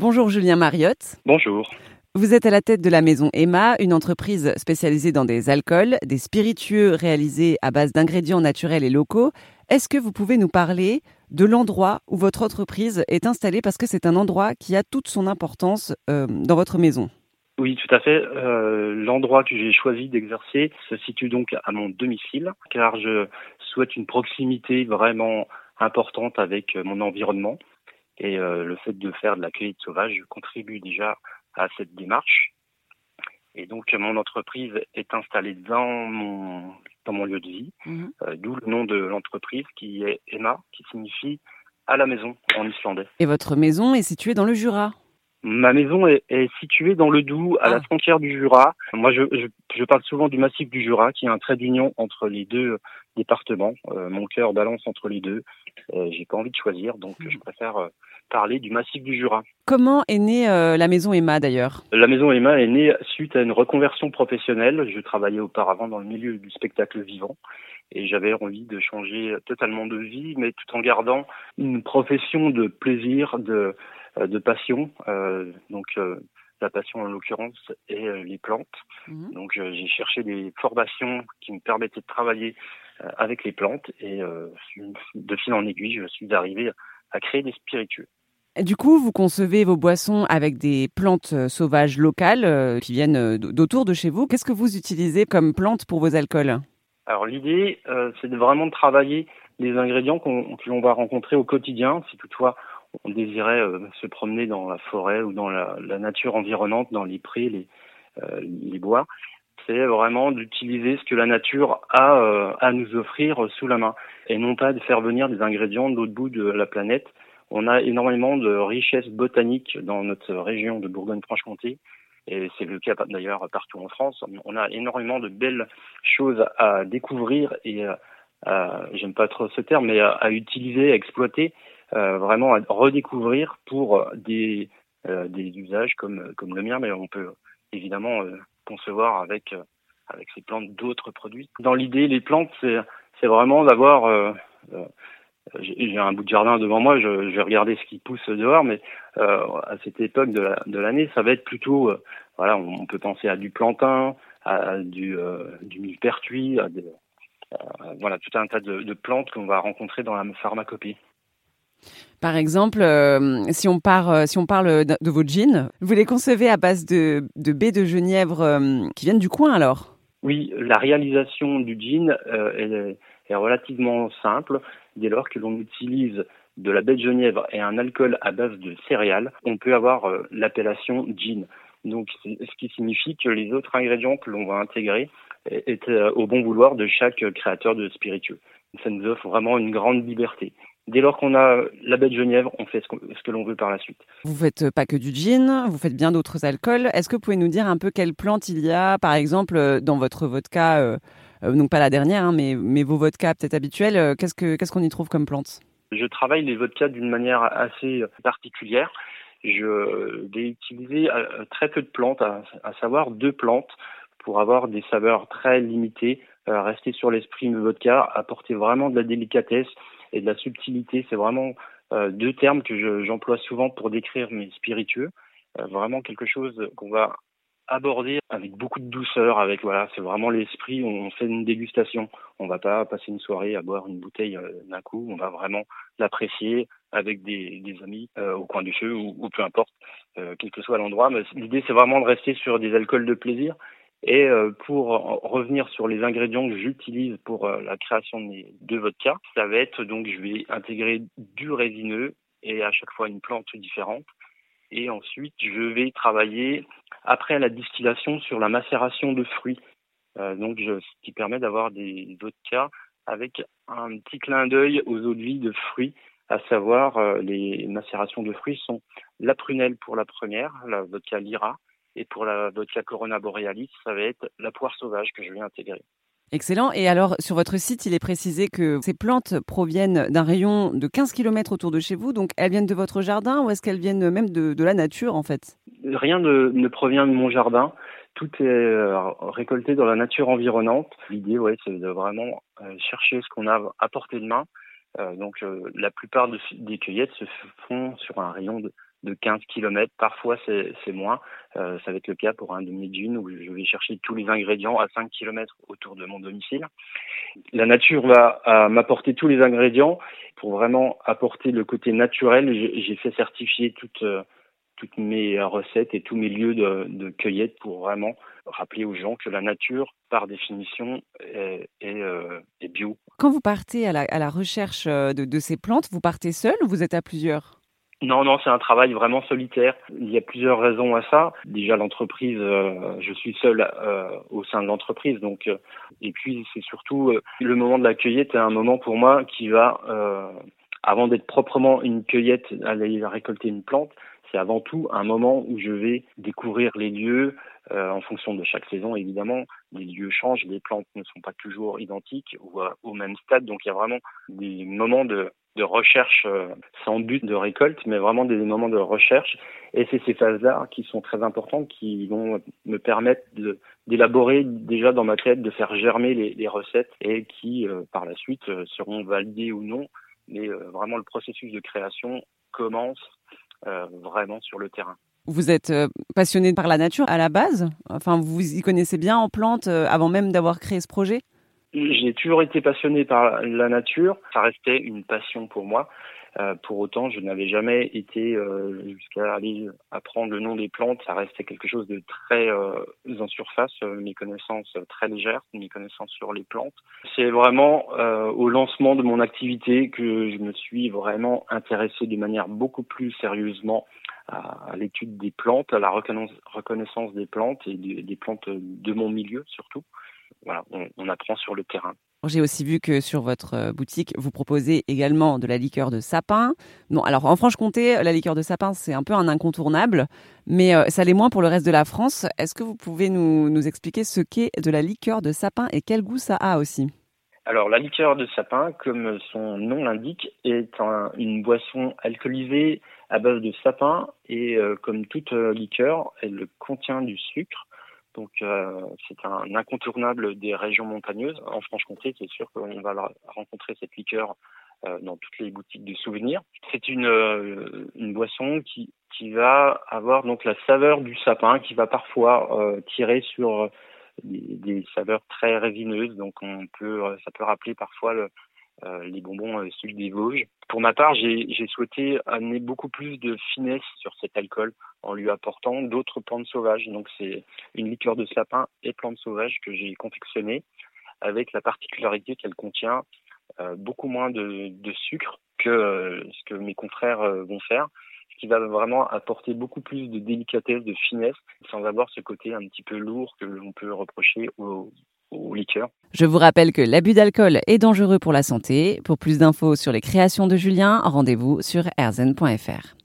Bonjour Julien Mariotte. Bonjour. Vous êtes à la tête de la maison Emma, une entreprise spécialisée dans des alcools, des spiritueux réalisés à base d'ingrédients naturels et locaux. Est-ce que vous pouvez nous parler de l'endroit où votre entreprise est installée? Parce que c'est un endroit qui a toute son importance euh, dans votre maison oui, tout à fait. Euh, L'endroit que j'ai choisi d'exercer se situe donc à mon domicile, car je souhaite une proximité vraiment importante avec mon environnement. Et euh, le fait de faire de la cueillette sauvage contribue déjà à cette démarche. Et donc mon entreprise est installée dans mon dans mon lieu de vie, mhm. euh, d'où le nom de l'entreprise qui est Emma, qui signifie à la maison en islandais. Et votre maison est située dans le Jura Ma maison est, située dans le Doubs, à la ah. frontière du Jura. Moi, je, je, parle souvent du massif du Jura, qui est un trait d'union entre les deux départements. Euh, mon cœur balance entre les deux. J'ai pas envie de choisir, donc mhm. je préfère parler du massif du Jura. Comment est née euh, la maison Emma d'ailleurs? La maison Emma est née suite à une reconversion professionnelle. Je travaillais auparavant dans le milieu du spectacle vivant et j'avais envie de changer totalement de vie, mais tout en gardant une profession de plaisir, de euh, de passion. Euh, donc euh, la passion en l'occurrence est les plantes. Mhm. Donc j'ai cherché des formations qui me permettaient de travailler avec les plantes et de fil en aiguille, je suis arrivé à créer des spiritueux. Du coup, vous concevez vos boissons avec des plantes sauvages locales qui viennent d'autour de chez vous. Qu'est-ce que vous utilisez comme plantes pour vos alcools? Alors l'idée, c'est vraiment de travailler les ingrédients qu'on l'on va rencontrer au quotidien. Si toutefois on désirait euh, se promener dans la forêt ou dans la, nature environnante, dans les prés, les, euh, bois, c'est vraiment d'utiliser ce que la nature a euh, à nous offrir sous la main et non pas de faire venir des ingrédients de l'autre bout de la planète. On a énormément de richesses botaniques dans notre région de Bourgogne-Franche-Comté et c'est le cas d'ailleurs partout en France. On a énormément de belles choses à découvrir et j'aime pas trop ce terme, mais à, utiliser, à exploiter euh, vraiment à redécouvrir pour des, euh, des usages comme, comme le mien, mais on peut évidemment euh, concevoir avec, avec ces plantes d'autres produits. Dans l'idée, les plantes, c'est, c'est vraiment d'avoir j'ai un bout de jardin devant moi, je, je, vais regarder ce qui pousse dehors, mais euh, à cette époque de, la, de l'année, ça va être plutôt, voilà, on peut penser à du plantain, à du, euh, du millepertuis, à des, voilà, tout un tas de, de plantes qu'on va rencontrer dans la pharmacopée. Par exemple, euh, si, on part, euh, si on parle de, vos jeans, vous les concevez à base de, de baies de genièvre euh, qui viennent du coin alors? Oui, la réalisation du jean est, est, relativement simple. Dès lors que l'on utilise de la baie de genièvre et un alcool à base de céréales, on peut avoir l'appellation jean. Donc, ce qui signifie que les autres ingrédients que l'on va intégrer est au bon vouloir de chaque créateur de spiritueux. Ça nous offre vraiment une grande liberté. Dès lors qu'on a la baie de Genièvre, on fait ce, que l'on veut par la suite. Vous faites pas que du gin, vous faites bien d'autres alcools. Est-ce que vous pouvez nous dire un peu quelles plantes il y a, par exemple, euh, dans votre vodka, euh, euh, donc pas la dernière, hein, mais, vos vodkas peut-être habituels, qu'est-ce qu'on qu'est-ce qu'on y trouve comme plantes Je travaille les vodkas d'une manière assez particulière. Je vais utiliser très peu de plantes, à, savoir deux plantes, pour avoir des saveurs très limitées, rester sur l'esprit de vodka, apporter vraiment de la délicatesse et de la subtilité. C'est vraiment euh, deux termes que j'emploie souvent pour décrire mes spiritueux. Euh, vraiment quelque chose qu'on va aborder avec beaucoup de douceur, avec voilà, c'est vraiment l'esprit. On fait une dégustation. On va pas passer une soirée à boire une bouteille euh, d'un coup. On va vraiment l'apprécier avec des, amis au coin du feu ou, peu importe, quel que soit l'endroit. Mais l'idée, c'est vraiment de rester sur des alcools de plaisir et euh, pour revenir sur les ingrédients que j'utilise pour euh, la création de vodka, ça va être donc je vais intégrer du résineux et à chaque fois une plante différente. Et ensuite, je vais travailler après la distillation sur la macération de fruits. Euh, donc, je, ce qui permet d'avoir des vodkas avec un petit clin d'œil aux eaux de vie de fruits, à savoir les macérations de fruits sont la prunelle pour la première, la vodka Lyra, et pour la vodka Corona Borealis, ça va être la poire sauvage que je vais intégrer. Excellent. Et alors, sur votre site, il est précisé que ces plantes proviennent d'un rayon de 15 km autour de chez vous. Donc, elles viennent de votre jardin ou est-ce qu'elles viennent même de, la nature, en fait? Rien ne provient de mon jardin. Tout est euh, récolté dans la nature environnante. L'idée, ouais, c'est de vraiment euh, chercher ce qu'on a à portée de main. Euh, donc, la plupart des cueillettes se font sur un rayon de de 15 km. Parfois, c'est moins. Euh, ça va être le cas pour un demi-dune où je vais chercher tous les ingrédients à 5 km autour de mon domicile. La nature va m'apporter tous les ingrédients pour vraiment apporter le côté naturel. J'ai fait certifier toutes, euh, toutes mes recettes et tous mes lieux de, cueillette pour vraiment rappeler aux gens que la nature, par définition, est, euh, bio. Quand vous partez à la, recherche de, ces plantes, vous partez seul ou vous êtes à plusieurs? Non, non, c'est un travail vraiment solitaire. Il y a plusieurs raisons à ça. Déjà, l'entreprise, euh, je suis seul euh, au sein de l'entreprise, donc. Euh, et puis, c'est surtout le moment de la cueillette est un moment pour moi qui va, avant d'être proprement une cueillette, aller récolter une plante, c'est avant tout un moment où je vais découvrir les lieux, euh, en fonction de chaque saison, évidemment, les lieux changent, les plantes ne sont pas toujours identiques ou au même stade. Donc il y a vraiment des moments de, de recherche euh, sans but de récolte, mais vraiment des moments de recherche. Et c'est ces phases-là qui sont très importantes, qui vont me permettre d'élaborer déjà dans ma tête, de faire germer les, les recettes et qui, euh, par la suite, seront validées ou non. Mais vraiment, le processus de création commence vraiment sur le terrain. Vous êtes euh, passionné par la nature à la base? Enfin, vous y connaissez bien en plantes euh, avant même d'avoir créé ce projet? J'ai toujours été passionné par la nature. Ça restait une passion pour moi. Euh, pour autant, je n'avais jamais été jusqu'à aller apprendre le nom des plantes. Ça restait quelque chose de très en surface, mes connaissances très légères, mes connaissances sur les plantes. C'est vraiment au lancement de mon activité que je me suis vraiment intéressé de manière beaucoup plus sérieusement à, l'étude des plantes, à la reconnaissance des plantes et des, plantes de mon milieu surtout. Voilà, on, apprend sur le terrain. J'ai aussi vu que sur votre euh, boutique, vous proposez également de la liqueur de sapin. Bon, alors en Franche-Comté, la liqueur de sapin, c'est un peu un incontournable, mais euh, ça l'est moins pour le reste de la France. Est-ce que vous pouvez nous, nous expliquer ce qu'est de la liqueur de sapin et quel goût ça a aussi? Alors la liqueur de sapin, comme son nom l'indique, est une boisson alcoolisée à base de sapin et euh, comme toute euh, liqueur, elle contient du sucre. Donc euh, c'est un incontournable des régions montagneuses. En Franche-Comté, c'est sûr qu'on va rencontrer cette liqueur dans toutes les boutiques de souvenirs. C'est une, une boisson qui, qui va avoir donc la saveur du sapin, qui va parfois tirer sur des, des, saveurs très résineuses. Donc on peut, ça peut rappeler parfois le, euh, les bonbons euh, sucre des Vosges. Pour ma part, j'ai souhaité amener beaucoup plus de finesse sur cet alcool en lui apportant d'autres plantes sauvages. Donc c'est une liqueur de sapin et plantes sauvages que j'ai confectionnée avec la particularité qu'elle contient euh, beaucoup moins de, de sucre que ce que mes confrères vont faire ce qui va vraiment apporter beaucoup plus de délicatesse, de finesse, sans avoir ce côté un petit peu lourd que l'on peut reprocher aux, je vous rappelle que l'abus d'alcool est dangereux pour la santé. Pour plus d'infos sur les créations de Julien, rendez-vous sur erzen.fr.